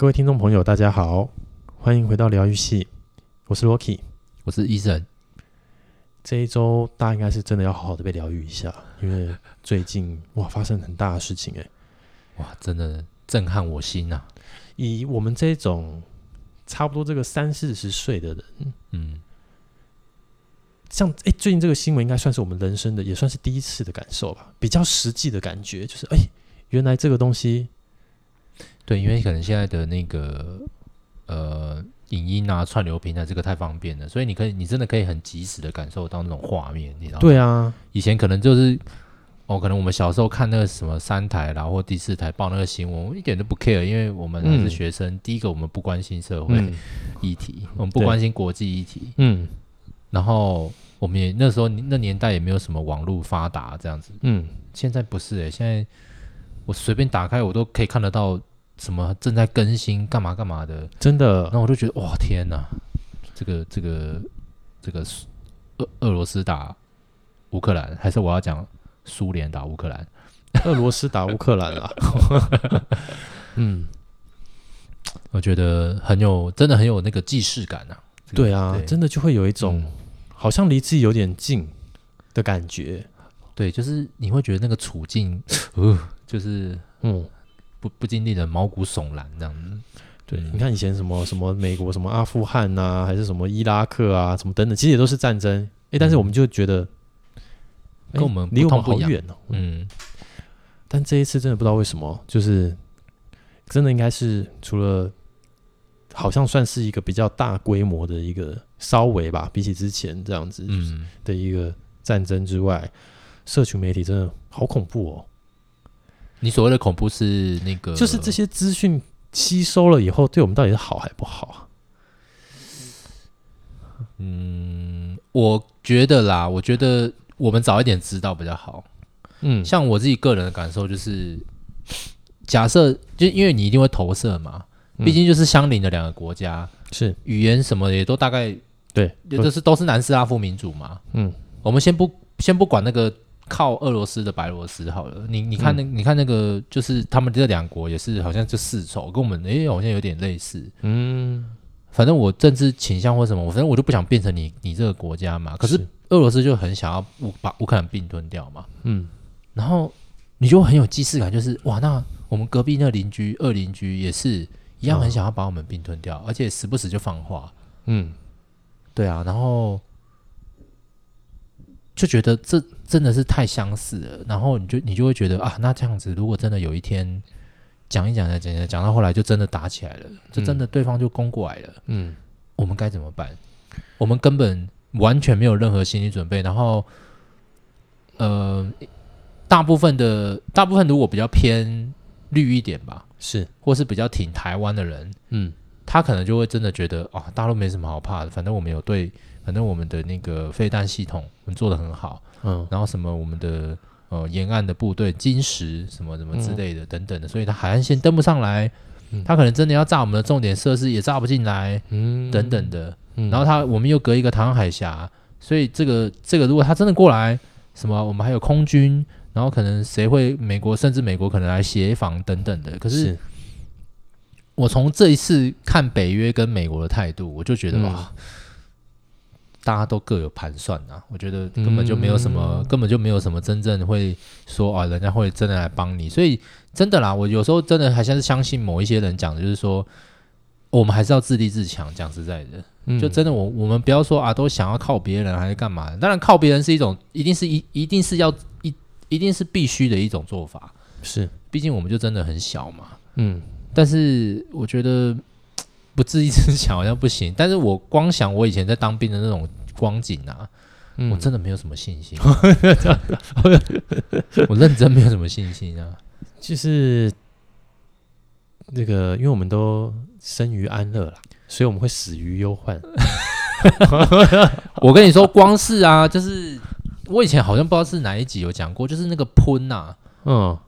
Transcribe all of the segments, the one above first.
各位听众朋友，大家好，欢迎回到疗愈系，我是 Rocky，我是医生。这一周大家应该是真的要好好的被疗愈一下，因为最近哇发生很大的事情哎，哇真的震撼我心呐、啊！以我们这种差不多这个三四十岁的人，嗯，像哎最近这个新闻应该算是我们人生的也算是第一次的感受吧，比较实际的感觉就是哎原来这个东西。对，因为可能现在的那个呃影音啊串流平台这个太方便了，所以你可以你真的可以很及时的感受到那种画面，你知道吗？对啊，以前可能就是哦，可能我们小时候看那个什么三台然后或第四台报那个新闻，我一点都不 care，因为我们还是学生。嗯、第一个我们不关心社会议题，嗯、我们不关心国际议题。嗯，然后我们也那时候那年代也没有什么网络发达这样子。嗯，现在不是诶、欸，现在我随便打开我都可以看得到。什么正在更新干嘛干嘛的，真的，然后我就觉得哇天哪，这个这个这个俄俄罗斯打乌克兰，还是我要讲苏联打乌克兰？俄罗斯打乌克兰啊，嗯，我觉得很有，真的很有那个既视感啊。这个、对啊，对真的就会有一种、嗯、好像离自己有点近的感觉。对，就是你会觉得那个处境，呃，就是嗯。不不禁令人毛骨悚然，这样子。对，嗯、你看以前什么什么美国什么阿富汗啊，还是什么伊拉克啊，什么等等，其实也都是战争。哎、欸，但是我们就觉得、嗯、跟我们离我们好远哦。嗯，但这一次真的不知道为什么，就是真的应该是除了好像算是一个比较大规模的一个稍微吧，比起之前这样子的一个战争之外，嗯、社群媒体真的好恐怖哦。你所谓的恐怖是那个，就是这些资讯吸收了以后，对我们到底是好还不好啊？嗯，我觉得啦，我觉得我们早一点知道比较好。嗯，像我自己个人的感受就是，假设就因为你一定会投射嘛，毕竟就是相邻的两个国家，是语言什么也都大概对，也就是都是南斯拉夫民族嘛。嗯，我们先不先不管那个。靠俄罗斯的白罗斯好了，你你看那、嗯、你看那个，就是他们这两国也是好像就世仇，跟我们哎、欸、好像有点类似。嗯，反正我政治倾向或什么，我反正我就不想变成你你这个国家嘛。可是俄罗斯就很想要乌把乌克兰并吞掉嘛。嗯，然后你就很有既视感，就是哇，那我们隔壁那邻居二邻居也是一样很想要把我们并吞掉，哦、而且时不时就放话。嗯，对啊，然后。就觉得这真的是太相似了，然后你就你就会觉得啊，那这样子如果真的有一天讲一讲再讲讲讲到后来就真的打起来了，就真的对方就攻过来了，嗯，我们该怎么办？我们根本完全没有任何心理准备，然后呃，大部分的大部分如果比较偏绿一点吧，是或是比较挺台湾的人，嗯，他可能就会真的觉得啊，大陆没什么好怕的，反正我们有对。反正我们的那个飞弹系统，我们做的很好，嗯，然后什么我们的呃沿岸的部队金石什么什么之类的等等的，所以他海岸线登不上来，他可能真的要炸我们的重点设施也炸不进来，嗯，等等的，然后他我们又隔一个台湾海峡，所以这个这个如果他真的过来，什么我们还有空军，然后可能谁会美国甚至美国可能来协防等等的，可是我从这一次看北约跟美国的态度，我就觉得哇。大家都各有盘算啊，我觉得根本就没有什么，嗯、根本就没有什么真正会说啊，人家会真的来帮你。所以真的啦，我有时候真的还像是相信某一些人讲的，就是说我们还是要自立自强。讲实在的，嗯、就真的我我们不要说啊，都想要靠别人还是干嘛？当然靠别人是一种，一定是一一定是要一一定是必须的一种做法。是，毕竟我们就真的很小嘛。嗯，但是我觉得。不自一直想好像不行，但是我光想我以前在当兵的那种光景啊，嗯、我真的没有什么信心。我认真没有什么信心啊。就是那个，因为我们都生于安乐啦，所以我们会死于忧患。我跟你说，光是啊，就是我以前好像不知道是哪一集有讲过，就是那个喷呐、啊，嗯。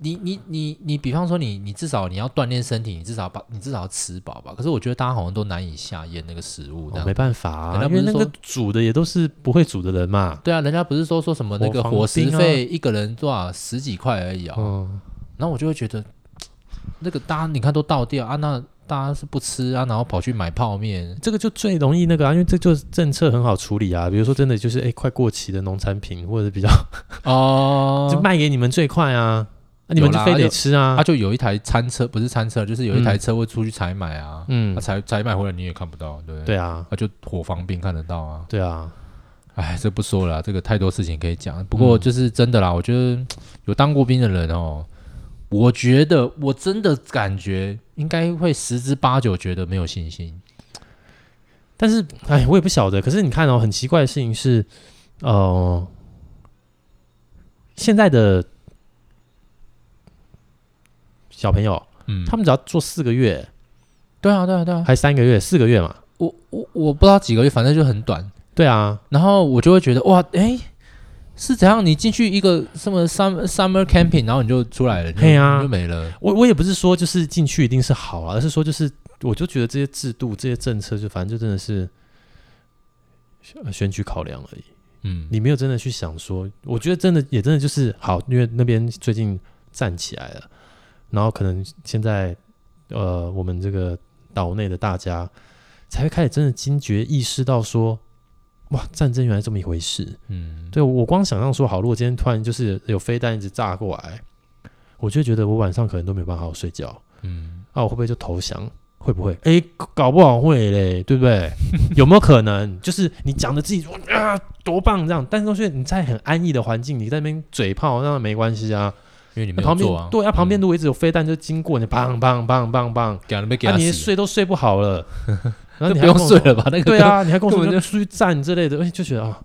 你你你你，比方说你你至少你要锻炼身体，你至少把你至少要吃饱吧。可是我觉得大家好像都难以下咽那个食物，哦、没办法啊，因为那个煮的也都是不会煮的人嘛。对啊，人家不是说说什么那个伙食费一个人多少十几块而已啊、哦。嗯、然后我就会觉得，那个大家你看都倒掉啊，那大家是不吃啊，然后跑去买泡面，这个就最容易那个啊，因为这就是政策很好处理啊。比如说真的就是哎，快过期的农产品或者比较哦，就卖给你们最快啊。那、啊、你们就非得吃啊！他就有一台餐车，不是餐车，就是有一台车会出去采买啊。嗯，采采买回来你也看不到，对不对？对啊，他就火防兵看得到啊。对啊，哎，这不说了，这个太多事情可以讲。不过就是真的啦，我觉得有当过兵的人哦，我觉得我真的感觉应该会十之八九觉得没有信心。但是，哎，我也不晓得。可是你看哦，很奇怪的事情是，呃，现在的。小朋友，嗯，他们只要做四个月，对啊，对啊，对啊，还三个月，四个月嘛。我我我不知道几个月，反正就很短。对啊，然后我就会觉得哇，哎，是怎样？你进去一个什么 summer summer camping，然后你就出来了，对啊，就没了。我我也不是说就是进去一定是好啊，而是说就是我就觉得这些制度、这些政策，就反正就真的是选举考量而已。嗯，你没有真的去想说，我觉得真的也真的就是好，因为那边最近站起来了。然后可能现在，呃，我们这个岛内的大家才会开始真的惊觉意识到说，哇，战争原来这么一回事。嗯，对，我光想象说，好，如果今天突然就是有飞弹一直炸过来，我就觉得我晚上可能都没有办法好好睡觉。嗯，啊，我会不会就投降？会不会？哎，搞不好会嘞，对不对？有没有可能？就是你讲的自己说啊多棒这样，但是说你在很安逸的环境，你在那边嘴炮，那没关系啊。因为你没有做啊，对啊，旁边如果一直有飞弹就经过你，砰砰砰砰砰，那你睡都睡不好了，然后你不用睡了吧？那个对啊，你还跟我说就出去站之类的，哎，就觉得啊，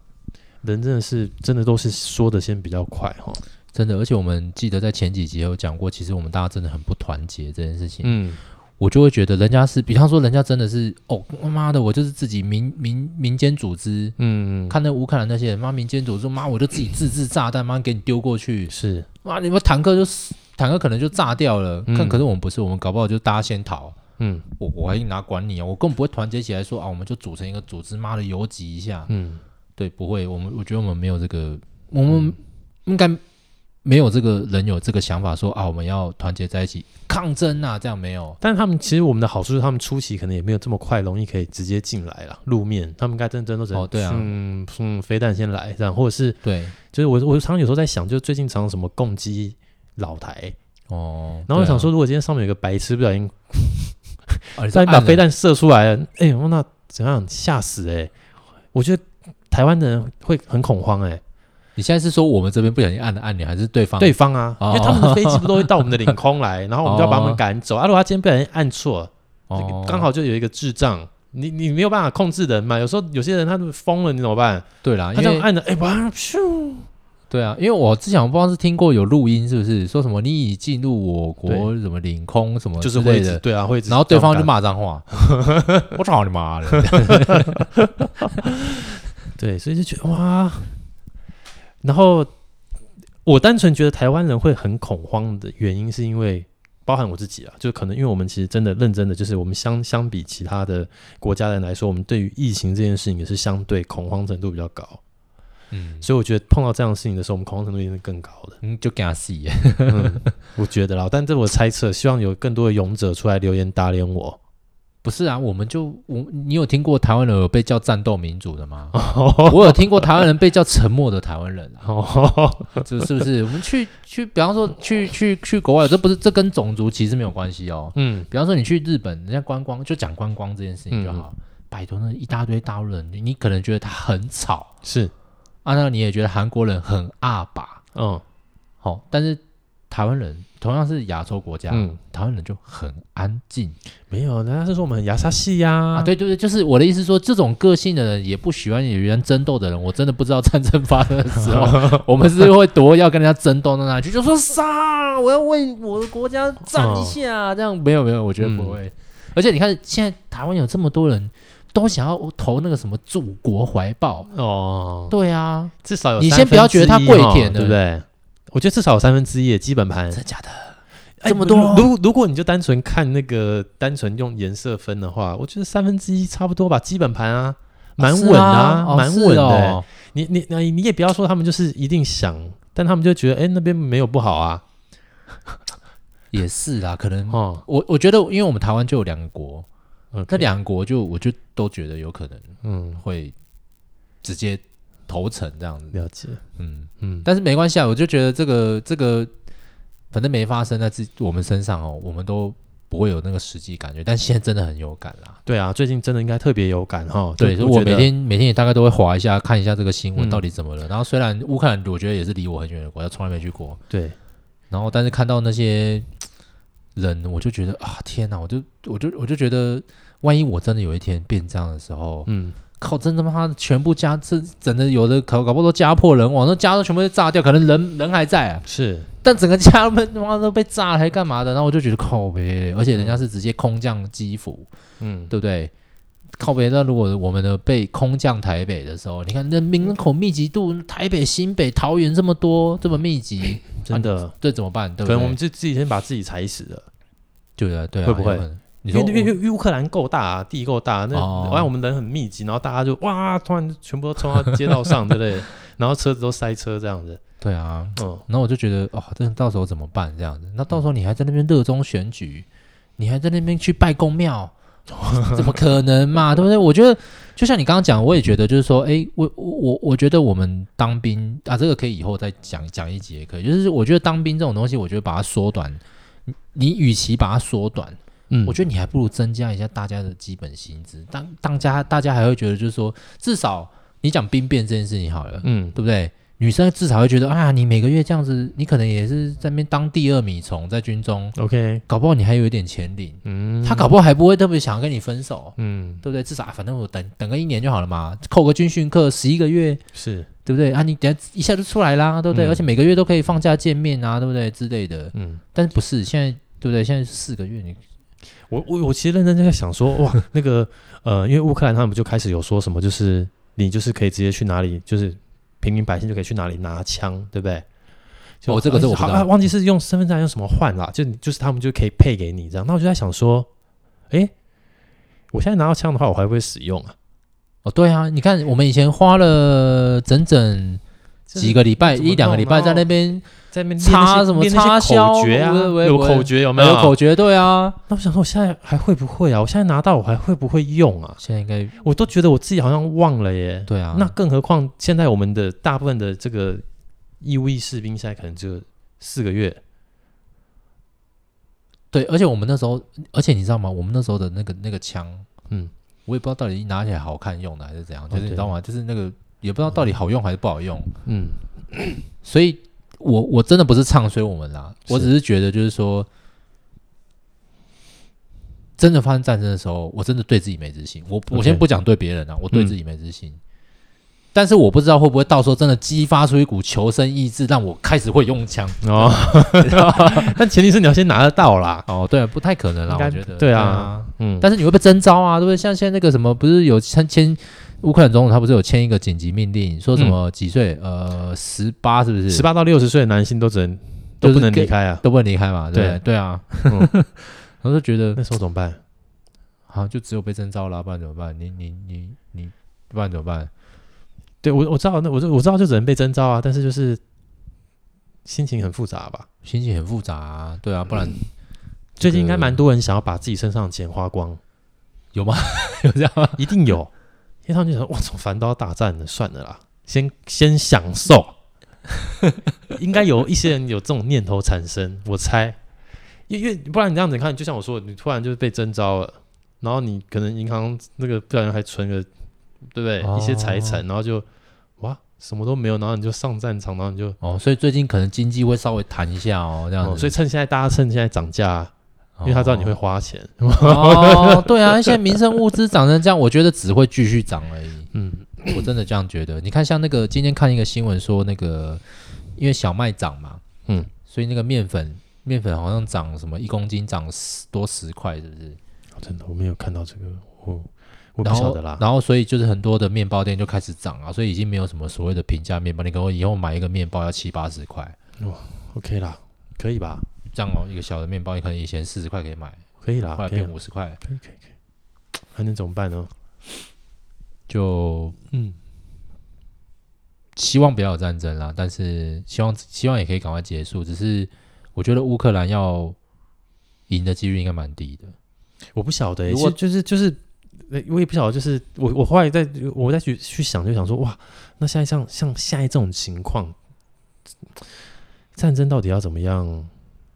人真的是真的都是说的先比较快哈，真的。而且我们记得在前几集有讲过，其实我们大家真的很不团结这件事情。嗯。我就会觉得人家是，比方说人家真的是哦，妈的，我就是自己民民民间组织，嗯，看那乌克兰那些人，妈民间组织，妈我就自己自制炸弹，妈给你丢过去，是，妈你们坦克就坦克可能就炸掉了，看、嗯，可是我们不是，我们搞不好就大家先逃，嗯，我我还哪管你啊，我根本不会团结起来说啊，我们就组成一个组织，妈的游击一下，嗯，对，不会，我们我觉得我们没有这个，我们应该。没有这个人有这个想法说啊，我们要团结在一起抗争啊，这样没有。但是他们其实我们的好处是，他们初期可能也没有这么快容易可以直接进来了，路面他们该真真都是哦，对啊，嗯嗯，飞弹先来这样，或者是对，就是我我常常有时候在想，就最近常常什么攻击老台哦，然后我想说，如果今天上面有个白痴不小心，再、啊、把飞弹射出来了，哎，那怎样吓死哎、欸？我觉得台湾的人会很恐慌哎、欸。你现在是说我们这边不小心按了按钮，还是对方？对方啊，哦、因为他们的飞机不都会到我们的领空来，然后我们就要把他们赶走。哦、啊，如果他今天不小心按错，哦、刚好就有一个智障，你你没有办法控制的人嘛。有时候有些人他就疯了，你怎么办？对啦，他这样按的，哎，哇，咻！对啊，因为我之前我不知道是听过有录音，是不是说什么你已进入我国什么领空什么就是会的？对啊，会。然后对方就骂脏话，我操你妈的！对，所以就觉得哇。然后我单纯觉得台湾人会很恐慌的原因，是因为包含我自己啊，就可能因为我们其实真的认真的，就是我们相相比其他的国家人来说，我们对于疫情这件事情也是相对恐慌程度比较高。嗯，所以我觉得碰到这样的事情的时候，我们恐慌程度一定是更高的。嗯，就给他死。我觉得啦，但这我猜测，希望有更多的勇者出来留言打脸我。不是啊，我们就我，你有听过台湾人有被叫战斗民族的吗？我有听过台湾人被叫沉默的台湾人啊，这是不是？我们去去，比方说去去去国外，这不是这跟种族其实没有关系哦。嗯，比方说你去日本，人家观光就讲观光这件事情就好。嗯、拜托，那一大堆大陆人，你可能觉得他很吵，是啊，那你也觉得韩国人很阿爸，嗯，好，但是台湾人。同样是亚洲国家，嗯，台湾人就很安静，没有，人家是说我们很亚沙系呀，啊，对对对，就是我的意思说，这种个性的人也不喜欢与人争斗的人，我真的不知道战争发生的时候，我们是会多要跟人家争斗到哪去，就说杀，我要为我的国家战一下，哦，这样。没有没有，我觉得不会。嗯，而且你看，现在台湾有这么多人都想要投那个什么祖国怀抱。哦，对啊，至少有你先不要觉得他跪舔的，对不对？我觉得至少有三分之一的基本盘，真的假的？这么多？欸、如如果你就单纯看那个，单纯用颜色分的话，我觉得三分之一差不多吧。基本盘啊，蛮稳的，啊，蛮稳的。你你你你也不要说他们就是一定想，但他们就觉得，哎、欸，那边没有不好啊。也是啦，可能哦，我我觉得，因为我们台湾就有两个国，嗯，这两个国就我就都觉得有可能，嗯，会直接投诚这样子。了解，嗯嗯，但是没关系啊，我就觉得这个这个反正没发生在自我们身上哦，我们都。不会有那个实际感觉，但现在真的很有感啦。对啊，最近真的应该特别有感哈。对，所以我每天每天也大概都会划一下，看一下这个新闻到底怎么了。嗯、然后虽然乌克兰，我觉得也是离我很远的国家，从来没去过。对。然后，但是看到那些人，我就觉得啊，天哪！我就我就我就觉得，万一我真的有一天变这样的时候，嗯。靠！真他妈全部家这整的有的搞搞不好都家破人亡，那家都全部都炸掉，可能人人还在啊。是，但整个家们他妈都被炸了，还干嘛的？然后我就觉得靠呗，而且人家是直接空降基辅，嗯，对不对？靠北。那如果我们的被空降台北的时候，你看那人口密集度，台北、新北、桃园这么多，这么密集，真的，这怎么办？对不对？可能我们就自己先把自己踩死了，对啊，对啊，会不会？因为因为乌克兰够大啊，地够大，那完、哦、我们人很密集，然后大家就哇，突然全部都冲到街道上，对不对？然后车子都塞车这样子。对啊，嗯，然后我就觉得，哦，这到时候怎么办？这样子，那到时候你还在那边热衷选举，你还在那边去拜公庙，怎么可能嘛？对不对？我觉得，就像你刚刚讲，我也觉得，就是说，哎，我我我我觉得我们当兵啊，这个可以以后再讲讲一集也可以。就是我觉得当兵这种东西，我觉得把它缩短，你你与其把它缩短。嗯，我觉得你还不如增加一下大家的基本薪资，当当家大家还会觉得，就是说，至少你讲兵变这件事情好了，嗯，对不对？女生至少会觉得，啊，你每个月这样子，你可能也是在那边当第二米虫，在军中，OK，搞不好你还有一点钱领，嗯，他搞不好还不会特别想要跟你分手，嗯，对不对？至少反正我等等个一年就好了嘛，扣个军训课十一个月，是对不对？啊，你等下一下就出来啦，对不对？嗯，而且每个月都可以放假见面啊，对不对？之类的，嗯，但是不是现在，对不对？现在是四个月你。我我我其实认真在想说，哇，那个呃，因为乌克兰他们就开始有说什么，就是你就是可以直接去哪里，就是平民百姓就可以去哪里拿枪，对不对？哦，这个是我好、啊、忘记是用身份证用什么换了，就就是他们就可以配给你这样。那我就在想说，哎，我现在拿到枪的话，我还会不会使用啊？哦，对啊，你看我们以前花了整整几个礼拜，一两个礼拜在那边。在那边擦什么擦口诀啊？有口诀有没有？有口诀对啊。那我想说，我现在还会不会啊？我现在拿到我还会不会用啊？现在应该我都觉得我自己好像忘了耶。对啊。那更何况现在我们的大部分的这个义务役士兵现在可能就四个月。对，而且我们那时候，而且你知道吗？我们那时候的那个那个枪，嗯，我也不知道到底拿起来好看用的还是怎样，就是你知道吗？就是那个也不知道到底好用还是不好用。嗯，所以。我我真的不是唱衰我们啦，我只是觉得就是说，真的发生战争的时候，我真的对自己没自信。我我先不讲对别人啊，我对自己没自信。嗯、但是我不知道会不会到时候真的激发出一股求生意志，让我开始会用枪哦。但前提是你要先拿得到啦。哦，对，不太可能啦，我觉得。对啊，嗯。但是你会被征召啊，对不对？像现在那个什么，不是有签签。乌克兰总统他不是有签一个紧急命令，说什么几岁？嗯、呃，十八是不是？十八到六十岁的男性都只能都不能离开啊，都不能离开嘛？对对，对啊。我就觉得那时候怎么办？好，就只有被征召了，不然怎么办？你你你你，不然怎么办？对我我知道，那我就我知道就只能被征召啊，但是就是心情很复杂吧？心情很复杂啊，对啊，不然、嗯、最近应该蛮多人想要把自己身上的钱花光，有吗？有这样吗？一定有。因为他们就说：“哇，从反刀大战了，算了啦，先先享受。”应该有一些人有这种念头产生，我猜。因为不然你这样子看，就像我说，你突然就是被征召了，然后你可能银行那个不小心还存个，对不对？哦、一些财产，然后就哇，什么都没有，然后你就上战场，然后你就哦，所以最近可能经济会稍微弹一下哦，这样子。哦、所以趁现在大家趁现在涨价。因为他知道你会花钱哦，对啊，现在民生物资涨成这样，我觉得只会继续涨而已。嗯，我真的这样觉得。你看，像那个今天看一个新闻说，那个因为小麦涨嘛，嗯，所以那个面粉面粉好像涨什么一公斤涨十多十块，是不是？真的，我没有看到这个，我我不晓得啦。然后，所以就是很多的面包店就开始涨啊，所以已经没有什么所谓的平价面包。你给我以后买一个面包要七八十块，哇，OK 啦，可以吧？这样哦，一个小的面包，你可能以前四十块可以买，可以啦，后来变五十块，可以可以可以，还能怎么办呢？就嗯，希望不要有战争啦，但是希望希望也可以赶快结束。只是我觉得乌克兰要赢的几率应该蛮低的。我不晓得、欸，其实就是就是，我也不晓得，就是我我后来在我再去去想，就想说，哇，那现在像像现在这种情况，战争到底要怎么样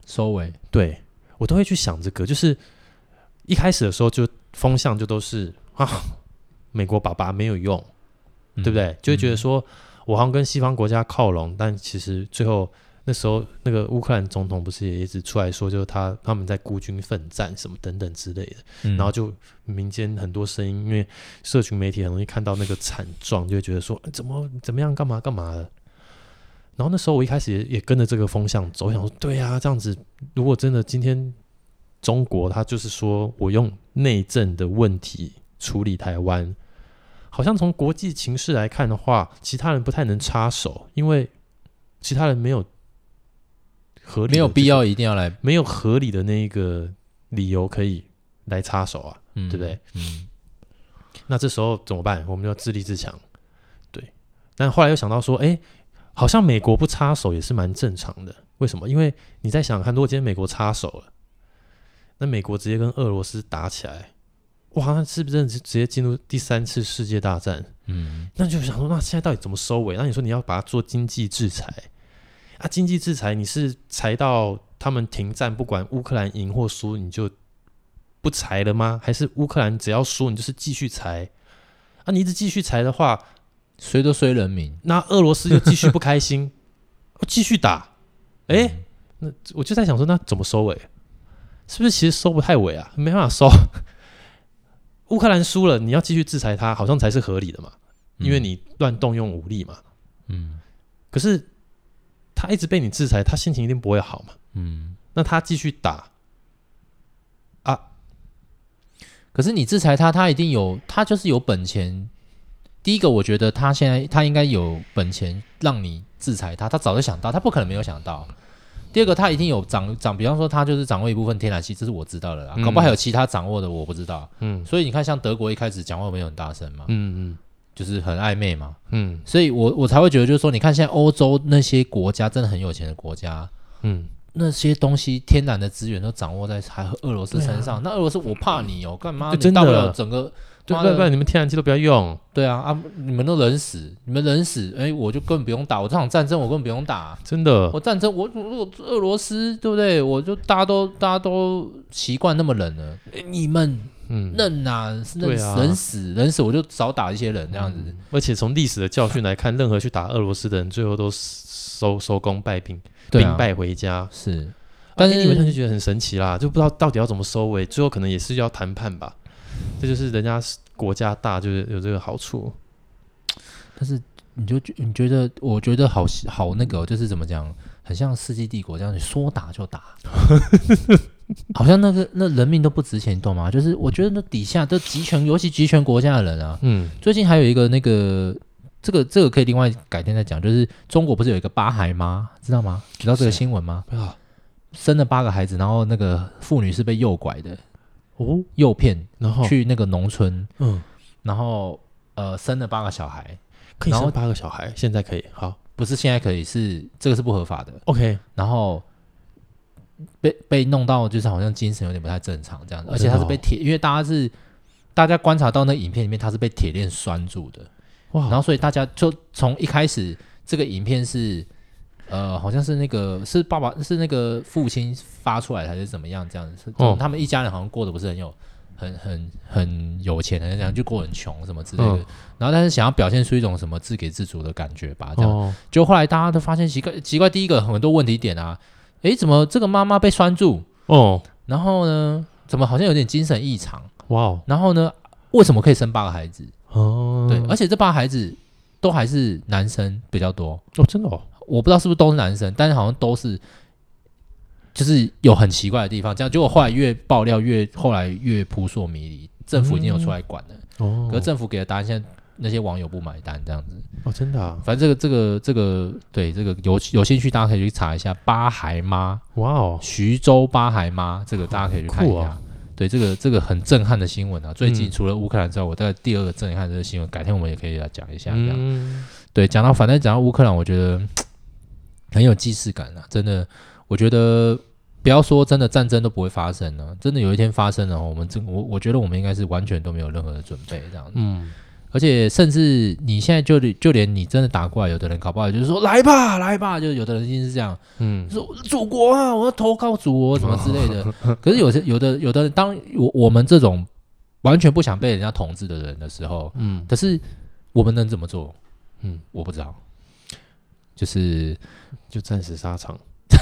收尾？对我都会去想这个，就是一开始的时候就风向就都是啊，美国爸爸没有用，嗯、对不对？就会觉得说。嗯我好像跟西方国家靠拢，但其实最后那时候那个乌克兰总统不是也一直出来说，就是他他们在孤军奋战什么等等之类的，嗯、然后就民间很多声音，因为社群媒体很容易看到那个惨状，就会觉得说怎么怎么样干嘛干嘛的。然后那时候我一开始也也跟着这个风向走，想说对啊，这样子如果真的今天中国他就是说我用内政的问题处理台湾。好像从国际情势来看的话，其他人不太能插手，因为其他人没有合理，没有必要一定要来，没有合理的那一个理由可以来插手啊，嗯、对不对？嗯。那这时候怎么办？我们要自立自强。对。但后来又想到说，哎，好像美国不插手也是蛮正常的。为什么？因为你在想看，如果今天美国插手了，那美国直接跟俄罗斯打起来。哇，那是不是直接进入第三次世界大战？嗯，那就想说，那现在到底怎么收尾？那你说你要把它做经济制裁啊？经济制裁你是裁到他们停战，不管乌克兰赢或输，你就不裁了吗？还是乌克兰只要输，你就是继续裁？啊，你一直继续裁的话，谁都衰人民。那俄罗斯就继续不开心，继续打。哎、欸，那我就在想说，那怎么收尾？是不是其实收不太尾啊？没办法收。乌克兰输了，你要继续制裁他，好像才是合理的嘛，因为你乱动用武力嘛。嗯，可是他一直被你制裁，他心情一定不会好嘛。嗯，那他继续打啊，可是你制裁他，他一定有，他就是有本钱。第一个，我觉得他现在他应该有本钱让你制裁他，他早就想到，他不可能没有想到。第二个，他一定有掌掌，比方说他就是掌握一部分天然气，这是我知道的啦。嗯、搞不好还有其他掌握的，我不知道。嗯，所以你看，像德国一开始讲话没有很大声嘛，嗯嗯，就是很暧昧嘛，嗯，所以我我才会觉得，就是说，你看现在欧洲那些国家真的很有钱的国家，嗯，那些东西天然的资源都掌握在还俄罗斯身上，啊、那俄罗斯我怕你哦，干嘛？真的，大不了整个。对，不不，你们天然气都不要用。对啊，啊，你们都冷死，你们冷死，哎，我就根本不用打。我这场战争我根本不用打，真的。我战争，我如果俄罗斯，对不对？我就大家都大家都习惯那么冷了，你们嗯冷啊，冷死冷死冷死，我就少打一些人这样子。而且从历史的教训来看，任何去打俄罗斯的人，最后都收收工败兵，兵败回家。是，但是你们就觉得很神奇啦，就不知道到底要怎么收尾，最后可能也是要谈判吧。这就是人家国家大，就是有这个好处。但是你就你觉得，我觉得好好那个，就是怎么讲，很像世纪帝国这样，你说打就打，好像那个那人命都不值钱，你懂吗？就是我觉得那底下都集权，尤其集权国家的人啊，嗯，最近还有一个那个，这个这个可以另外改天再讲，就是中国不是有一个八孩吗？知道吗？知道这个新闻吗？啊，生了八个孩子，然后那个妇女是被诱拐的。哦，诱骗，然后？去那个农村，嗯，然后呃生了八个小孩，可以生八个小孩，现在可以，好，不是现在可以，是这个是不合法的，OK，然后被被弄到就是好像精神有点不太正常这样子，而且他是被铁，因为大家是大家观察到那影片里面他是被铁链拴住的，哇，然后所以大家就从一开始这个影片是。呃，好像是那个是爸爸是那个父亲发出来还是怎么样？这样子，哦，他们一家人好像过得不是很有很很很有钱的这样，就过很穷什么之类的。哦，然后，但是想要表现出一种什么自给自足的感觉吧，这样。哦，就后来大家都发现奇怪奇怪，第一个很多问题点啊，诶，怎么这个妈妈被拴住？哦，然后呢，怎么好像有点精神异常？哇哦，然后呢，为什么可以生八个孩子？哦，对，而且这八孩子都还是男生比较多哦，真的哦。我不知道是不是都是男生，但是好像都是，就是有很奇怪的地方。这样结果后来越爆料越后来越扑朔迷离，政府已经有出来管了。哦，可是政府给的答案，现在那些网友不买单，这样子。哦，真的啊。反正这个这个这个，对这个有有兴趣，大家可以去查一下八孩妈。哇哦，徐州八孩妈，这个大家可以去看一下。对，这个这个很震撼的新闻啊！最近除了乌克兰之外，我大概第二个震撼的这个新闻，改天我们也可以来讲一下。这样，对，讲到反正讲到乌克兰，我觉得。很有既视感啊！真的，我觉得不要说真的战争都不会发生呢，真的有一天发生了，我们这我我觉得我们应该是完全都没有任何的准备这样子。嗯。而且甚至你现在就就连你真的打过来，有的人搞不好就是说来吧来吧，就有的人一定是这样，嗯，说祖国啊，我要投靠祖国什么之类的。可是有些有的有的人，当我我们这种完全不想被人家统治的人的时候，嗯，可是我们能怎么做？嗯，我不知道，就是就暂时沙场。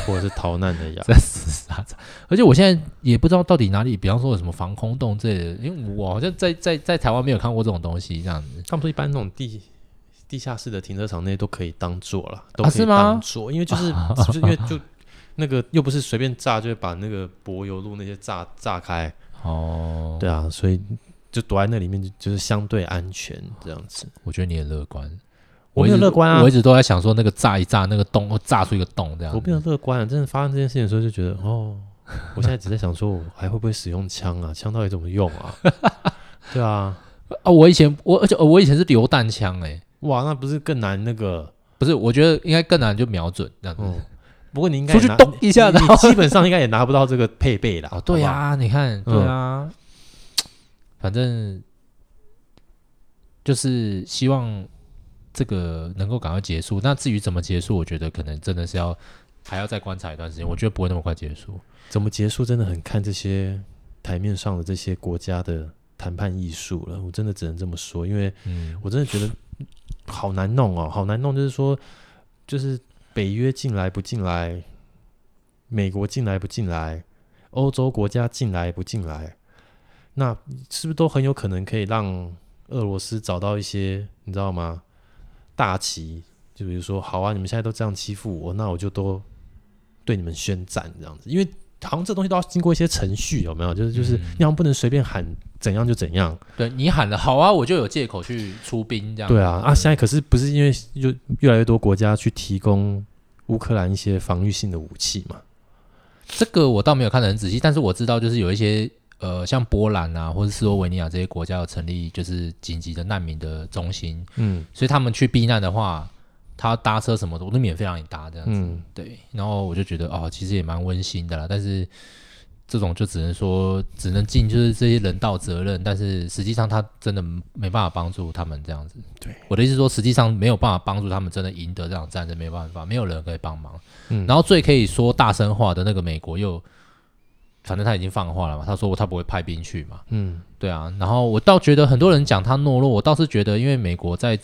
或者是逃难的呀，在死沙场。而且我现在也不知道到底哪里，比方说有什么防空洞之类的，因为我好像在在在台湾没有看过这种东西，这样子。他们说一般那种地地下室的停车场那些都可以当做了，都可以当做，因为就是 就是因为就那个又不是随便炸，就会把那个柏油路那些炸炸开。哦，对啊，所以就躲在那里面就就是相对安全这样子。我觉得你也乐观。我没有乐观啊！我一直都在想说，那个炸一炸，那个洞会炸出一个洞这样。我没有乐观啊！真的发生这件事情的时候，就觉得哦，我现在只在想说，我还会不会使用枪啊？枪到底怎么用啊？对啊，啊！我以前我而且我以前是榴弹枪哎，哇，那不是更难？那个不是？我觉得应该更难，就瞄准这样子。嗯、不过你应该出去动一下，你基本上应该也拿不到这个配备啦。哦，对啊，你看，对啊，嗯、反正就是希望。这个能够赶快结束，那至于怎么结束，我觉得可能真的是要还要再观察一段时间。我觉得不会那么快结束。怎么结束，真的很看这些台面上的这些国家的谈判艺术了。我真的只能这么说，因为我真的觉得好难弄哦，好难弄。就是说，就是北约进来不进来，美国进来不进来，欧洲国家进来不进来，那是不是都很有可能可以让俄罗斯找到一些，你知道吗？大旗，就比如说，好啊，你们现在都这样欺负我，那我就都对你们宣战这样子。因为好像这东西都要经过一些程序，有没有？就是就是，你好像不能随便喊怎样就怎样。对，你喊了好啊，我就有借口去出兵这样。对啊，啊，现在可是不是因为就越来越多国家去提供乌克兰一些防御性的武器嘛？这个我倒没有看得很仔细，但是我知道就是有一些。呃，像波兰啊，或者斯洛维尼亚这些国家有成立就是紧急的难民的中心，嗯，所以他们去避难的话，他搭车什么的，我都免费让你搭这样子，嗯，对。然后我就觉得哦，其实也蛮温馨的啦。但是这种就只能说只能尽就是这些人道责任，但是实际上他真的没办法帮助他们这样子。对，我的意思是说，实际上没有办法帮助他们真的赢得这场战争，没办法，没有人可以帮忙。嗯，然后最可以说大声话的那个美国又。反正他已经放话了嘛，他说他不会派兵去嘛。嗯，对啊。然后我倒觉得很多人讲他懦弱，我倒是觉得，因为美国在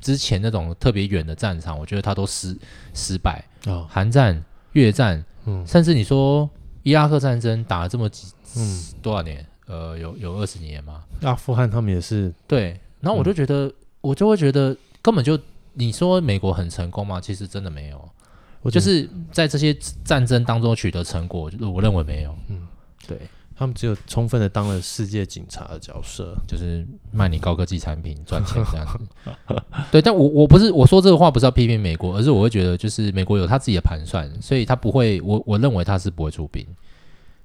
之前那种特别远的战场，我觉得他都失失败。哦，韩战、越战，嗯，甚至你说伊拉克战争打了这么几，嗯，多少年？呃，有有二十年吗？阿富汗他们也是。对。然后我就觉得，嗯、我就会觉得，根本就你说美国很成功吗？其实真的没有。我就是在这些战争当中取得成果，我认为没有。嗯，对，他们只有充分的当了世界警察的角色，就是卖你高科技产品赚钱这样子。对，但我我不是我说这个话不是要批评美国，而是我会觉得就是美国有他自己的盘算，所以他不会，我我认为他是不会出兵。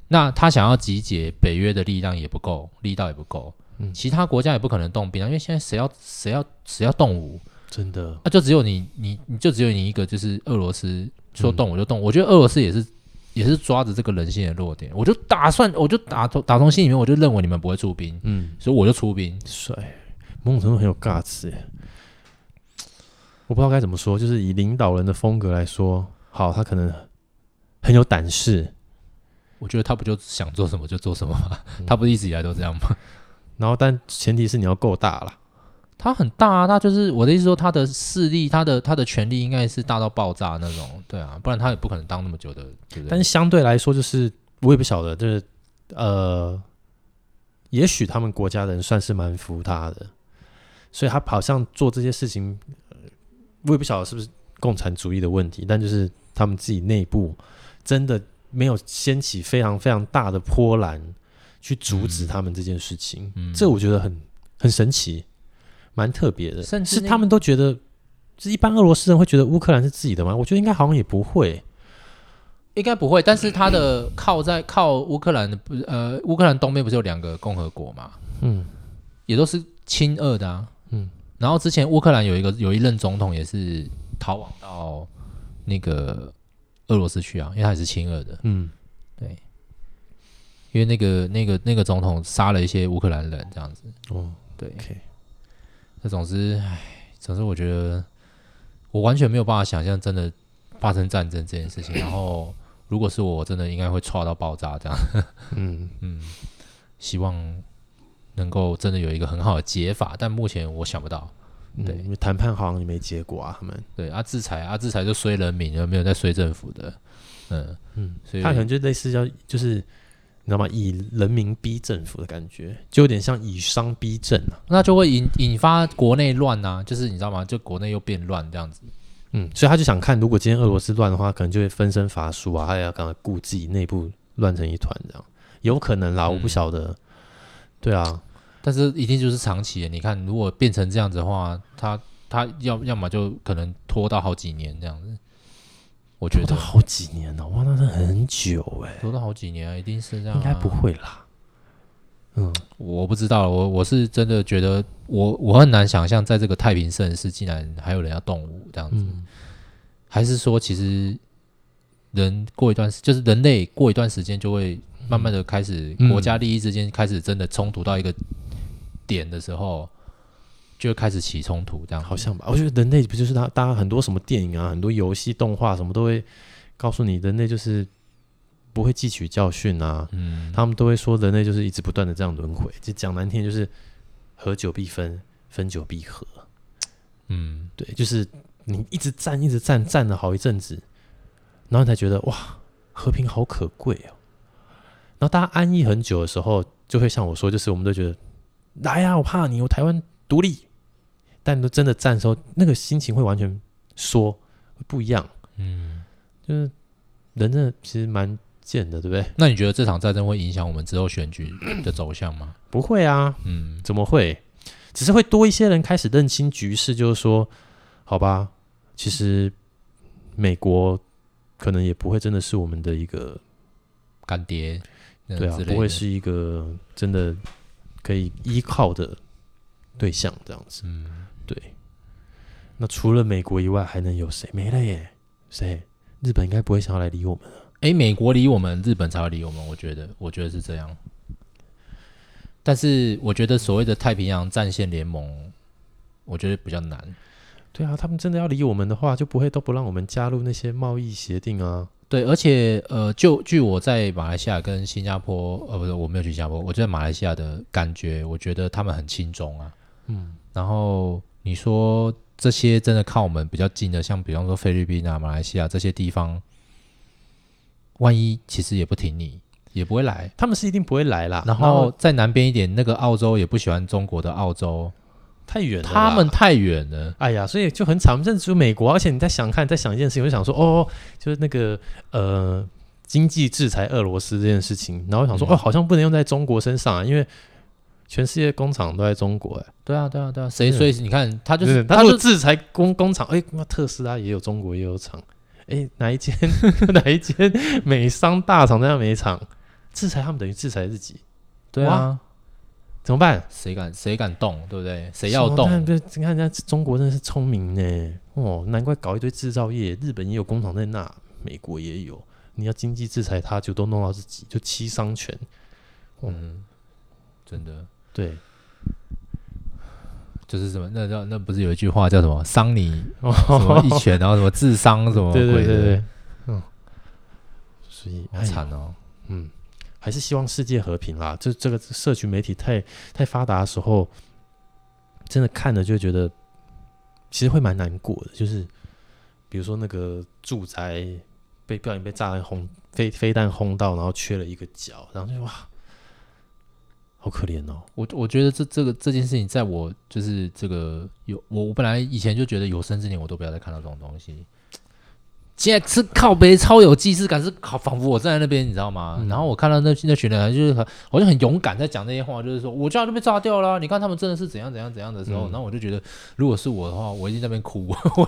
那他想要集结北约的力量也不够，力道也不够，嗯，其他国家也不可能动兵啊，因为现在谁要谁要谁要动武？真的，那、啊、就只有你，你，你就只有你一个，就是俄罗斯说动我就动。嗯、我觉得俄罗斯也是，也是抓着这个人性的弱点。我就打算，我就打从打从心里面，我就认为你们不会出兵，嗯，所以我就出兵。帅，某种程度很有 guts 耶。我不知道该怎么说，就是以领导人的风格来说，好，他可能很有胆识。我觉得他不就想做什么就做什么吗？嗯、他不是一直以来都这样吗？然后，但前提是你要够大了。他很大啊，他就是我的意思说，他的势力，他的他的权力应该是大到爆炸那种，对啊，不然他也不可能当那么久的，对不对？但是相对来说，就是我也不晓得，就是呃，也许他们国家的人算是蛮服他的，所以他好像做这些事情，我也不晓得是不是共产主义的问题，但就是他们自己内部真的没有掀起非常非常大的波澜去阻止他们这件事情，嗯，这我觉得很很神奇。蛮特别的，甚至是他们都觉得，是一般俄罗斯人会觉得乌克兰是自己的吗？我觉得应该好像也不会，应该不会。但是他的靠在靠乌克兰的不呃，乌克兰东边不是有两个共和国嘛？嗯，也都是亲俄的啊。嗯，然后之前乌克兰有一个有一任总统也是逃亡到那个俄罗斯去啊，因为他也是亲俄的。嗯，对，因为那个那个那个总统杀了一些乌克兰人，这样子。哦，对。Okay. 那总之，唉，总之我觉得我完全没有办法想象真的发生战争这件事情。然后，如果是我，我真的应该会剉到爆炸这样。嗯嗯，希望能够真的有一个很好的解法，但目前我想不到。对，因为谈判好像也没结果啊，他们对啊，制裁啊，制裁就衰人民，有没有在衰政府的？嗯嗯，所以他可能就类似要就是你知道吗？以人民逼政府的感觉，就有点像以商逼政啊，那就会引引发国内乱啊，就是你知道吗？就国内又变乱这样子。嗯，所以他就想看，如果今天俄罗斯乱的话，可能就会分身乏术啊，他也要赶快顾自己内部乱成一团这样，有可能啦，嗯、我不晓得。对啊。但是一定就是长期的，你看，如果变成这样子的话，他他要要么就可能拖到好几年这样子。我觉得好几年了，哇，那是很久哎、欸，拖了好几年啊，一定是这样、啊。应该不会啦。嗯，我不知道，我我是真的觉得我，我我很难想象，在这个太平盛世，竟然还有人要动武这样子。嗯、还是说，其实人过一段时，就是人类过一段时间，就会慢慢的开始，国家利益之间开始真的冲突到一个。点的时候就开始起冲突，这样好像吧？我觉得人类不就是他？大家很多什么电影啊，很多游戏、动画什么都会告诉你，人类就是不会汲取教训啊。嗯，他们都会说人类就是一直不断的这样轮回。就讲难听，就是合久必分，分久必合。嗯，对，就是你一直战，一直战，战了好一阵子，然后才觉得哇，和平好可贵哦。然后大家安逸很久的时候，就会像我说，就是我们都觉得。来呀、啊！我怕你，我台湾独立。但都真的战的时候，那个心情会完全说不一样。嗯，就是人真的其实蛮贱的，对不对？那你觉得这场战争会影响我们之后选举的走向吗？不会啊。嗯，怎么会？只是会多一些人开始认清局势，就是说，好吧，其实美国可能也不会真的是我们的一个干爹，对啊，不会是一个真的。可以依靠的对象，这样子，嗯，对。那除了美国以外，还能有谁？没了耶，谁？日本应该不会想要来理我们了。哎，美国理我们，日本才会理我们。我觉得，我觉得是这样。但是，我觉得所谓的太平洋战线联盟，我觉得比较难。对啊，他们真的要理我们的话，就不会都不让我们加入那些贸易协定啊。对，而且呃，就据我在马来西亚跟新加坡，呃，不是，我没有去新加坡，我在马来西亚的感觉，我觉得他们很轻中啊。嗯，然后你说这些真的靠我们比较近的，像比方说菲律宾啊、马来西亚这些地方，万一其实也不挺你，也不会来，他们是一定不会来啦。然后在南边一点，那个澳洲也不喜欢中国的澳洲。太远了，他们太远了。哎呀，所以就很惨。甚至就美国，而且你在想看，在想一件事情，我就想说，哦，就是那个呃，经济制裁俄罗斯这件事情。然后我想说，嗯、哦，好像不能用在中国身上啊，因为全世界工厂都在中国。哎，对啊，对啊，对啊。谁？所以你看，他就是他就制裁工工厂。哎，那特斯拉也有中国也有厂。哎，哪一间 哪一间美商大厂在那美厂？制裁他们等于制裁自己。对啊。怎么办？谁敢谁敢动，对不对？谁要动？你看人家中国真的是聪明呢，哦，难怪搞一堆制造业，日本也有工厂在那，美国也有。你要经济制裁他，就都弄到自己，就七伤拳。嗯，真的，对，就是什么？那叫那不是有一句话叫什么？伤你什么一拳，然后什么智商什么鬼的？对对对对，嗯，所以好惨哦，嗯。还是希望世界和平啦。就这个社群媒体太太发达的时候，真的看了就觉得其实会蛮难过的。就是比如说那个住宅被不小心被炸弹轰飞飞弹轰到，然后缺了一个角，然后就哇，好可怜哦。我我觉得这这个这件事情，在我就是这个有我我本来以前就觉得有生之年我都不要再看到这种东西。现在是靠背超有既视感，是好仿佛我站在那边，你知道吗？嗯、然后我看到那那群人，就是很好像很勇敢在讲那些话，就是说我家就被炸掉了，你看他们真的是怎样怎样怎样的时候，嗯、然后我就觉得，如果是我的话，我一定在那边哭，我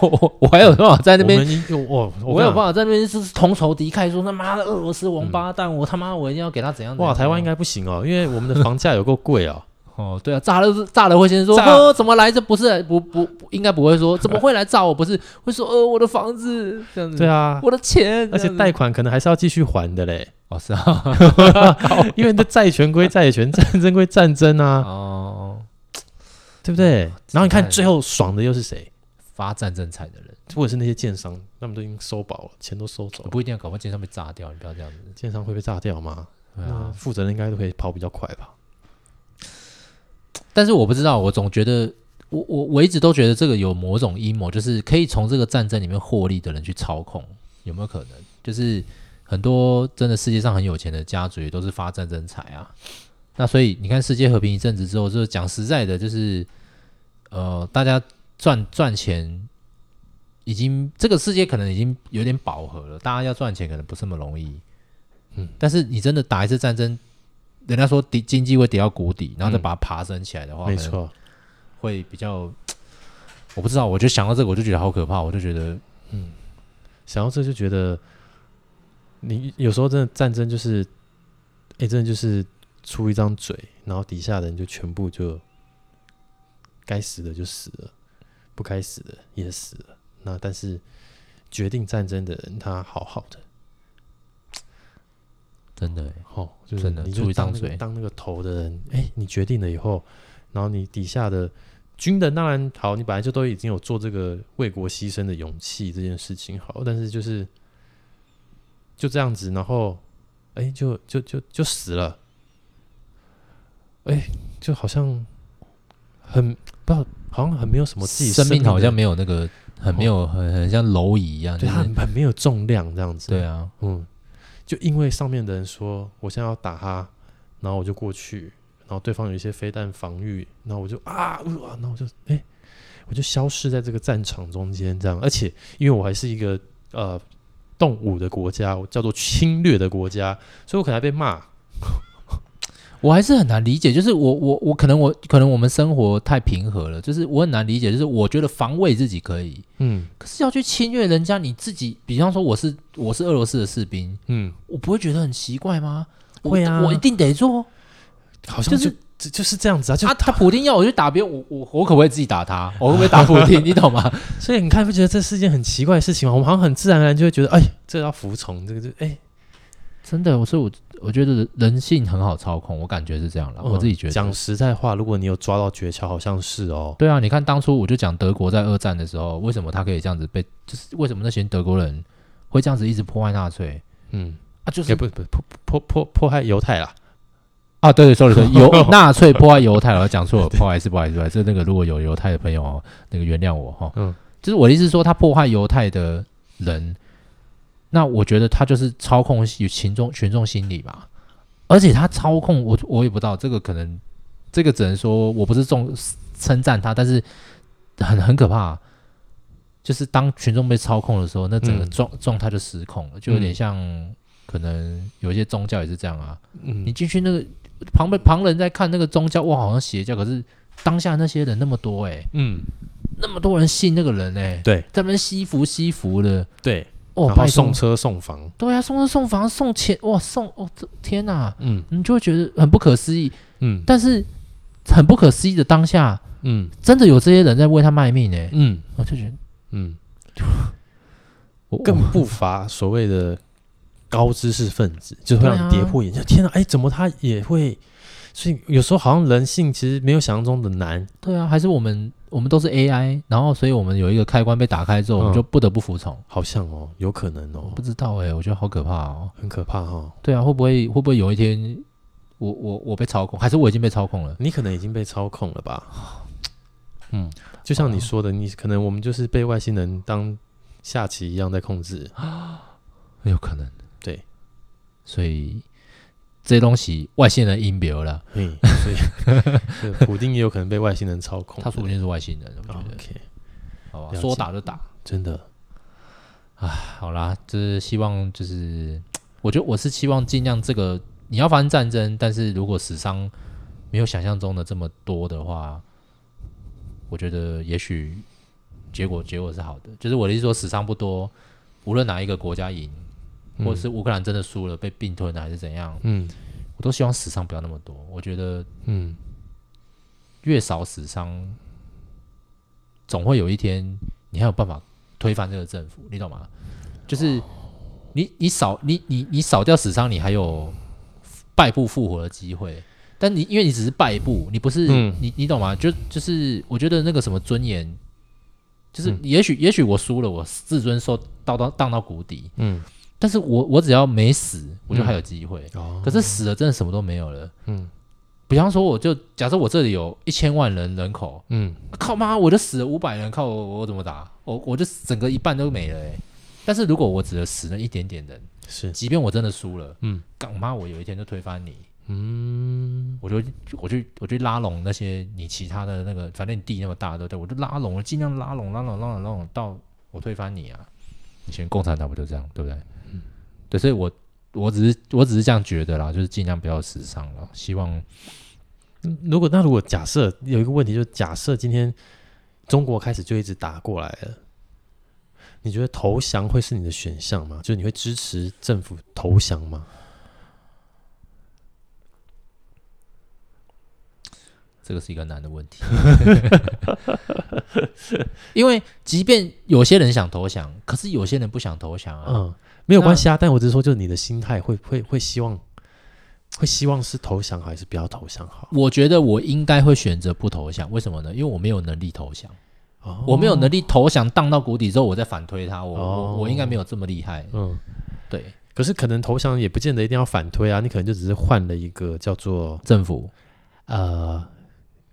我我还有办法在那边，我我有办法在那边是同仇敌忾，说他妈的俄罗斯王八蛋，嗯、我他妈我一定要给他怎样，怎样？哇，台湾应该不行哦，因为我们的房价有够贵啊。哦，对啊，炸了炸了会先说，呃，怎么来？这不是不不应该不会说，怎么会来炸我？不是会说，呃，我的房子这样子，对啊，我的钱，而且贷款可能还是要继续还的嘞。哦，是啊，因为你的债权归债权，战争归战争啊。哦，对不对？然后你看最后爽的又是谁？发战争财的人，或者是那些建商，他们都已经收饱了，钱都收走了。不一定要搞不好建商被炸掉，你不要这样子。建商会被炸掉吗？对啊，负责人应该都可以跑比较快吧。但是我不知道，我总觉得，我我我一直都觉得这个有某种阴谋，就是可以从这个战争里面获利的人去操控，有没有可能？就是很多真的世界上很有钱的家族也都是发战争财啊。那所以你看，世界和平一阵子之后，就是讲实在的，就是呃，大家赚赚钱已经这个世界可能已经有点饱和了，大家要赚钱可能不是那么容易。嗯，但是你真的打一次战争。人家说，跌经济会跌到谷底，然后再把它爬升起来的话，没错，会比较。我不知道，我就想到这个，我就觉得好可怕。我就觉得，嗯，想到这就觉得，你有时候真的战争就是，哎，真的就是出一张嘴，然后底下的人就全部就该死的就死了，不该死的也死了。那但是决定战争的人，他好好的。真的哦，就是你就当那个当那个头的人，哎，你决定了以后，然后你底下的军人当然好，你本来就都已经有做这个为国牺牲的勇气这件事情好，但是就是就这样子，然后哎，就就就就死了，哎，就好像很不知道，好像很没有什么自己生命，好像没有那个很没有很很像蝼蚁一样，对，它很很没有重量这样子，对啊，嗯。就因为上面的人说我现在要打他，然后我就过去，然后对方有一些飞弹防御，然后我就啊，然后我就哎、我就消失在这个战场中间，这样。而且因为我还是一个呃动武的国家，我叫做侵略的国家，所以我可能还被骂。我还是很难理解，就是我我我可能我可能我们生活太平和了，就是我很难理解，就是我觉得防卫自己可以，嗯，可是要去侵略人家，你自己，比方说我是我是俄罗斯的士兵，嗯，我不会觉得很奇怪吗？会啊，我一定得做，好像就就就是这样子啊，就他他普丁要我去打别人，我我我可不可以自己打他？我会不会打普丁？你懂吗？所以你看，不觉得这是件很奇怪的事情吗？我们好像很自然而然就会觉得，哎，这要服从，这个就哎，真的，所以我。我觉得人性很好操控，我感觉是这样了。嗯、我自己觉得，讲实在话，如果你有抓到诀窍，好像是哦。对啊，你看当初我就讲德国在二战的时候，为什么他可以这样子被，就是为什么那些德国人会这样子一直破坏纳粹？嗯啊，就是不不破破破破坏犹太啦。啊，对对，sorry，说 犹纳粹破坏犹太，我讲错了，不好意思，不好意思，不好意思，那个如果有犹太的朋友哦，那个原谅我哈。嗯，就是我的意思说，他破坏犹太的人，那我觉得他就是操控群众群众心理吧。而且他操控我，我也不知道这个可能，这个只能说我不是重称赞他，但是很很可怕，就是当群众被操控的时候，那整个状状态就失控了，就有点像可能有一些宗教也是这样啊。嗯，你进去那个旁边旁人在看那个宗教，哇，好像邪教，可是当下那些人那么多哎，嗯，那么多人信那个人哎，对，在那边吸福吸福的，对。哦，然后送车送房，对啊，送车送房送钱，哇，送哦，这天哪，嗯，你就会觉得很不可思议，嗯，但是很不可思议的当下，嗯，真的有这些人在为他卖命呢，嗯，我就觉得，嗯，我更不乏所谓的高知识分子，就会让你跌破眼镜，天哪，哎，怎么他也会？所以有时候好像人性其实没有想象中的难，对啊，还是我们。我们都是 AI，然后所以我们有一个开关被打开之后，我们就不得不服从。好像哦，有可能哦，不知道哎，我觉得好可怕哦，很可怕哈。对啊，会不会会不会有一天，我我我被操控，还是我已经被操控了？你可能已经被操控了吧？嗯，就像你说的，你可能我们就是被外星人当下棋一样在控制啊，有可能。对，所以。这些东西外星人阴谋了，嗯，所以 普丁也有可能被外星人操控。他说不定是外星人，我觉得。OK，好吧，说打就打，真的。啊，好啦，就是希望，就是我觉得我是希望尽量这个你要发生战争，但是如果死伤没有想象中的这么多的话，我觉得也许结果结果是好的。就是我的意思说，死伤不多，无论哪一个国家赢。或者是乌克兰真的输了，被并吞了还是怎样？嗯，我都希望死伤不要那么多。我觉得，嗯，越少死伤，总会有一天你还有办法推翻这个政府，你懂吗？就是你你少你你你少掉死伤，你还有败部复活的机会。但你因为你只是败部，你不是、嗯、你你懂吗？就就是我觉得那个什么尊严，就是也许、嗯、也许我输了，我自尊受到到荡到谷底，嗯，但是我我只要没死，我就还有机会。嗯、可是死了，真的什么都没有了。嗯，比方说，我就假设我这里有一千万人人口，嗯，靠妈，我就死了五百人，靠我我怎么打？我我就整个一半都没了哎、欸。但是如果我只死了一点点人，是，即便我真的输了，嗯，干妈，我有一天就推翻你。嗯，我就我就我就拉拢那些你其他的那个，反正你地那么大，对不对？我就拉拢，我尽量拉拢，拉拢，拉拢，拉拢到我推翻你啊！以前共产党不就这样，对不对？嗯，对，所以我我只是我只是这样觉得啦，就是尽量不要时尚了。希望，如果那如果假设有一个问题，就是假设今天中国开始就一直打过来了，你觉得投降会是你的选项吗？就是你会支持政府投降吗？这个是一个难的问题，因为即便有些人想投降，可是有些人不想投降啊。嗯，没有关系啊，但我只是说，就是你的心态会会会希望，会希望是投降还是不要投降好？我觉得我应该会选择不投降，为什么呢？因为我没有能力投降，哦、我没有能力投降，荡到谷底之后，我再反推他，我、哦、我应该没有这么厉害。嗯，对。可是可能投降也不见得一定要反推啊，你可能就只是换了一个叫做政府，呃。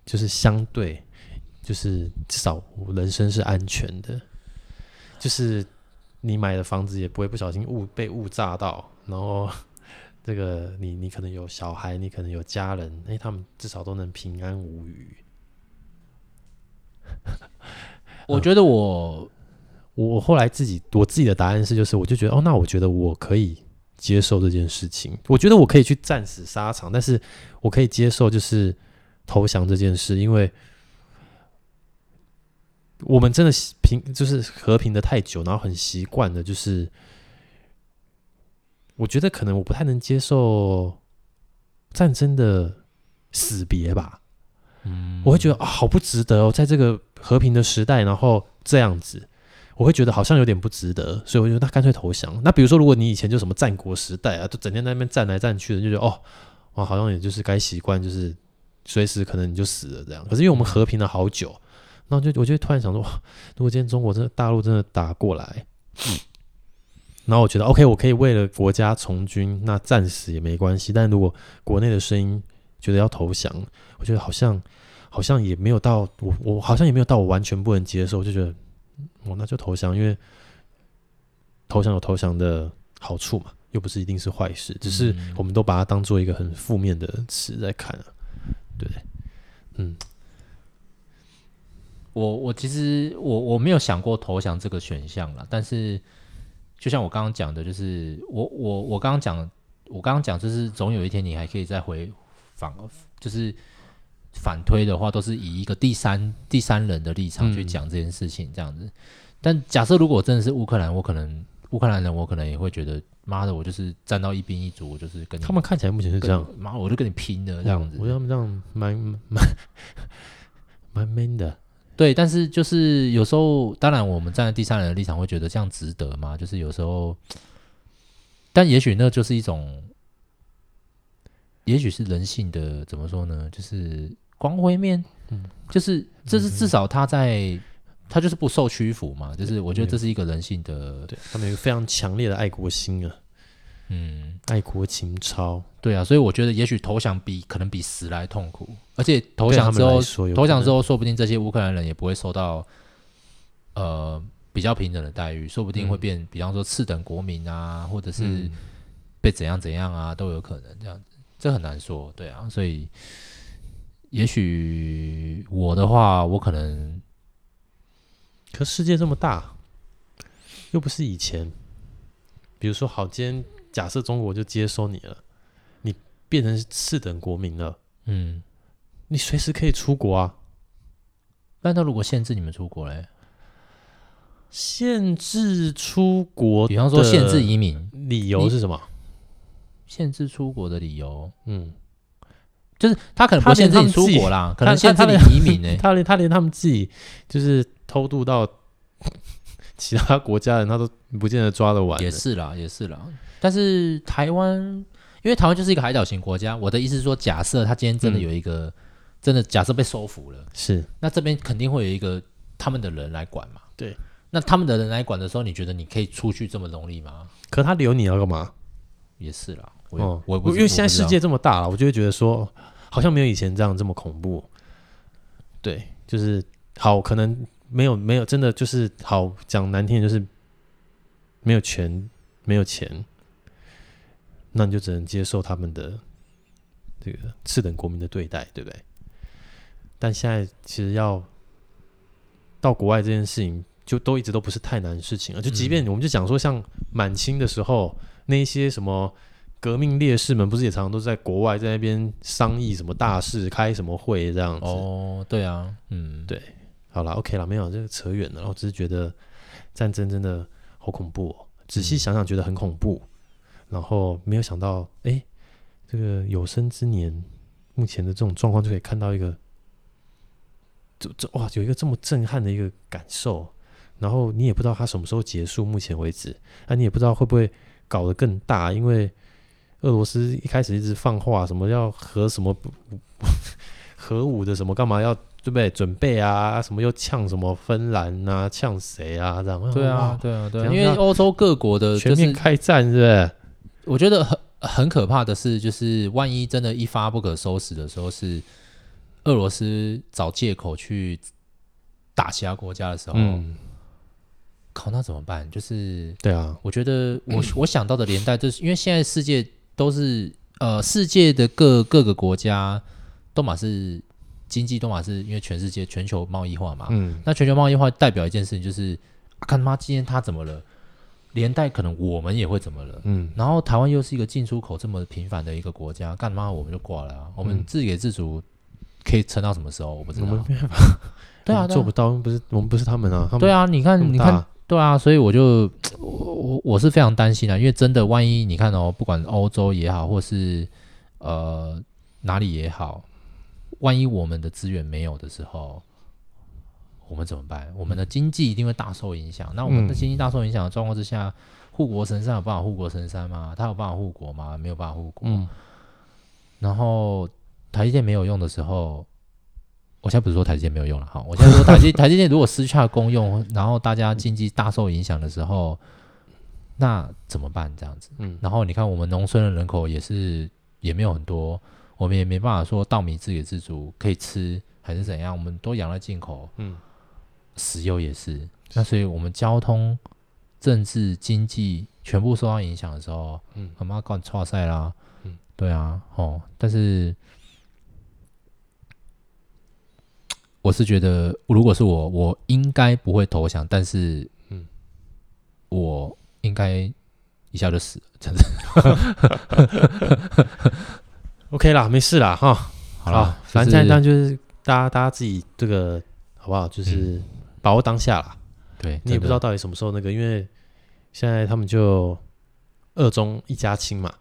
就是相对，就是至少人生是安全的，就是你买的房子也不会不小心误被误炸到，然后 这个你你可能有小孩，你可能有家人，哎，他们至少都能平安无虞。我觉得我我后来自己我自己的答案是，就是我就觉得哦，那我觉得我可以接受这件事情，我觉得我可以去战死沙场，但是我可以接受就是。投降这件事，因为我们真的平就是和平的太久，然后很习惯的，就是我觉得可能我不太能接受战争的死别吧。嗯，我会觉得啊，好不值得哦，在这个和平的时代，然后这样子，我会觉得好像有点不值得，所以我觉得那干脆投降。那比如说，如果你以前就什么战国时代啊，就整天在那边战来战去的，就觉得哦，哇，好像也就是该习惯，就是。随时可能你就死了这样，可是因为我们和平了好久，那就我就突然想说，如果今天中国真的大陆真的打过来，嗯，然后我觉得 OK，我可以为了国家从军，那战死也没关系。但如果国内的声音觉得要投降，我觉得好像好像也没有到我我好像也没有到我完全不能接受，就觉得我那就投降，因为投降有投降的好处嘛，又不是一定是坏事，只是我们都把它当做一个很负面的词在看啊。对不对，嗯，我我其实我我没有想过投降这个选项了，但是就像我刚刚讲的，就是我我我刚刚讲，我刚刚讲就是总有一天你还可以再回反，就是反推的话，都是以一个第三第三人的立场去讲这件事情这样子。嗯、但假设如果真的是乌克兰，我可能乌克兰人，我可能也会觉得。妈的，我就是站到一兵一卒，我就是跟你他们看起来目前是这样。妈，我就跟你拼的这样子。我觉得他们这样蛮蛮蛮 man 的。对，但是就是有时候，当然我们站在第三人的立场会觉得这样值得吗？就是有时候，但也许那就是一种，也许是人性的怎么说呢？就是光辉面，嗯，就是这是至少他在。他就是不受屈服嘛，就是我觉得这是一个人性的，对，他们有非常强烈的爱国心啊，嗯，爱国情操，对啊，所以我觉得也许投降比可能比死来痛苦，而且投降之后，投降之后，说不定这些乌克兰人也不会受到呃比较平等的待遇，说不定会变，比方说次等国民啊，或者是被怎样怎样啊，都有可能这样子，这很难说，对啊，所以也许我的话，我可能。可世界这么大，又不是以前。比如说，好，今天假设中国就接收你了，你变成次等国民了，嗯，你随时可以出国啊。那他如果限制你们出国嘞？限制出国，比方说限制移民，理由是什么？限制出国的理由，嗯，就是他可能不限制你出国啦，可能限制你移民呢、欸。他连他连他们自己就是偷渡到其他国家的人，他都不见得抓得完。也是啦，也是啦。但是台湾，因为台湾就是一个海岛型国家，我的意思是说，假设他今天真的有一个，嗯、真的假设被收服了，是那这边肯定会有一个他们的人来管嘛？对。那他们的人来管的时候，你觉得你可以出去这么容易吗？可他留你要干嘛？也是啦。我、哦、我因为现在世界这么大了，我就会觉得说，好像没有以前这样这么恐怖。对，就是好，可能没有没有真的就是好讲难听的就是没有权没有钱，那你就只能接受他们的这个次等国民的对待，对不对？但现在其实要到国外这件事情，就都一直都不是太难的事情了。就即便我们就讲说，像满清的时候那一些什么。革命烈士们不是也常常都在国外在那边商议什么大事，开什么会这样子？哦，对啊，嗯，对，好了，OK 了，没有这个扯远了。我只是觉得战争真的好恐怖哦，仔细想想觉得很恐怖。然后没有想到，哎，这个有生之年，目前的这种状况就可以看到一个，这这哇，有一个这么震撼的一个感受。然后你也不知道它什么时候结束，目前为止，啊，你也不知道会不会搞得更大，因为。俄罗斯一开始一直放话，什么要核什么核武的什么干嘛要对不对？准备啊，什么又呛什么芬兰啊，呛谁啊？这样对啊，对啊，对啊，因为欧洲各国的全面开战，是不是？我觉得很很可怕的是，就是万一真的一发不可收拾的时候，是俄罗斯找借口去打其他国家的时候，嗯，靠，那怎么办？就是对啊，我觉得我我想到的连带，就是因为现在世界。都是呃，世界的各各个国家都嘛是经济都嘛是因为全世界全球贸易化嘛，嗯，那全球贸易化代表一件事情就是，啊、看他妈今天他怎么了，连带可能我们也会怎么了，嗯，然后台湾又是一个进出口这么频繁的一个国家，干嘛我们就挂了、啊，我们自给自足可以撑到什么时候？我不知道，对啊，做不到，不是我们不是他们啊，他们对啊，你看你看。对啊，所以我就我我我是非常担心啊，因为真的万一你看哦，不管欧洲也好，或是呃哪里也好，万一我们的资源没有的时候，我们怎么办？我们的经济一定会大受影响。那我们的经济大受影响的状况之下，护国神山有办法护国神山吗？他有办法护国吗？没有办法护国。嗯。然后台积电没有用的时候。我现在不是说台积电没有用了哈，我现在说台积台积电如果失去了功用，然后大家经济大受影响的时候，那怎么办？这样子，嗯，然后你看我们农村的人口也是也没有很多，我们也没办法说稻米自给自足可以吃还是怎样，我们都养了进口，嗯，石油也是，那所以我们交通、政治、经济全部受到影响的时候，嗯，他妈搞错赛啦，嗯，对啊，哦，但是。我是觉得，如果是我，我应该不会投降，但是，嗯，我应该一下就死了，真的。OK 啦，没事啦，哈，好了，反正那就是大家大家自己这个好不好？就是把握当下啦。对，你也不知道到底什么时候那个，因为现在他们就二中一家亲嘛。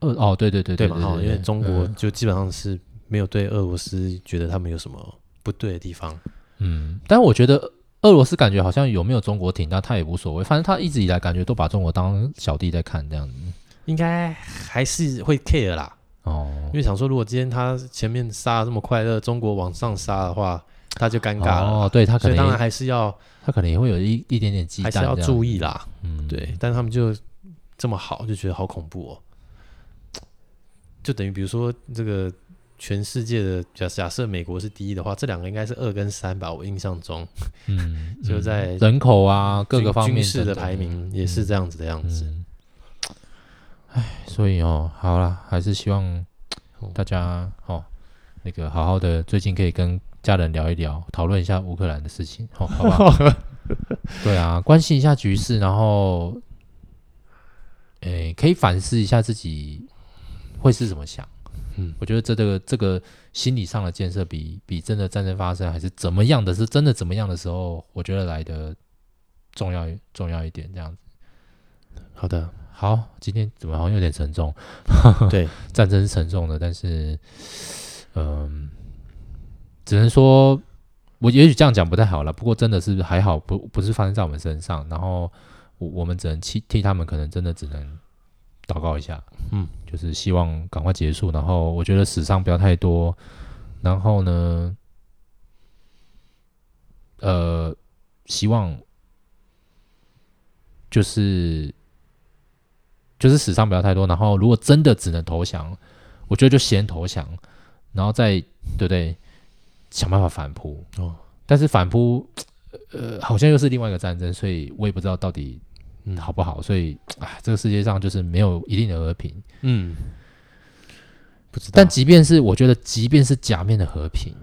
二哦，对对对对嘛，哈，因为中国就基本上是没有对俄罗斯觉得他们有什么。不对的地方，嗯，但我觉得俄罗斯感觉好像有没有中国挺，那他也无所谓，反正他一直以来感觉都把中国当小弟在看这样子，应该还是会 care 啦，哦，因为想说如果今天他前面杀的这么快乐，中国往上杀的话，他就尴尬了，哦，对他可能当然还是要，他可能也会有一一点点忌惮，还是要注意啦，嗯，对，但他们就这么好，就觉得好恐怖哦，就等于比如说这个。全世界的假假设美国是第一的话，这两个应该是二跟三吧？我印象中，嗯，就在人口啊各个方面军事的排名也是这样子的样子。所以哦，好啦，还是希望大家哦，那个好好的，最近可以跟家人聊一聊，讨论一下乌克兰的事情，好，好不好？对啊，关心一下局势，然后，诶，可以反思一下自己会是怎么想。嗯，我觉得这这个这个心理上的建设，比比真的战争发生还是怎么样的，是真的怎么样的时候，我觉得来的重要重要一点，这样子。好的，好，今天怎么好像有点沉重？对，战争是沉重的，但是，嗯、呃，只能说，我也许这样讲不太好了。不过真的是还好，不不是发生在我们身上。然后我我们只能替替他们，可能真的只能祷告一下，嗯，就是希望赶快结束。然后我觉得死伤不要太多。然后呢，呃，希望就是。就是死伤不要太多，然后如果真的只能投降，我觉得就先投降，然后再对不对？想办法反扑哦。但是反扑，呃，好像又是另外一个战争，所以我也不知道到底嗯好不好。所以啊，这个世界上就是没有一定的和平。嗯，不知道。但即便是我觉得，即便是假面的和平，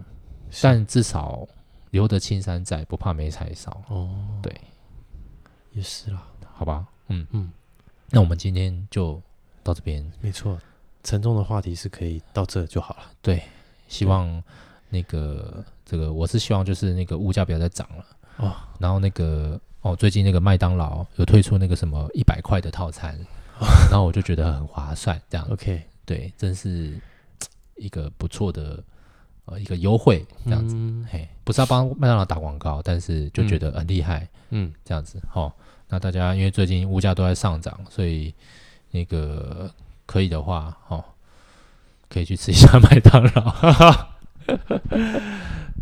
但至少留得青山在，不怕没柴烧。哦，对，也是啦，好吧。嗯嗯。那我们今天就到这边，没错，沉重的话题是可以到这就好了。对，希望那个这个，我是希望就是那个物价不要再涨了。哦。然后那个哦，最近那个麦当劳有推出那个什么一百块的套餐，哦，然后我就觉得很划算，这样。OK，对，真是一个不错的呃一个优惠，这样子，嗯。嘿，不是要帮麦当劳打广告，但是就觉得很厉害，嗯，这样子，好，哦。那大家因为最近物价都在上涨，所以那个可以的话，哦，可以去吃一下麦当劳。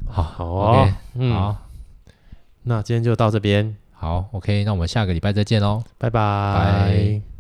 好好哦，okay, 嗯，好，那今天就到这边。好，OK，那我们下个礼拜再见喽，拜拜。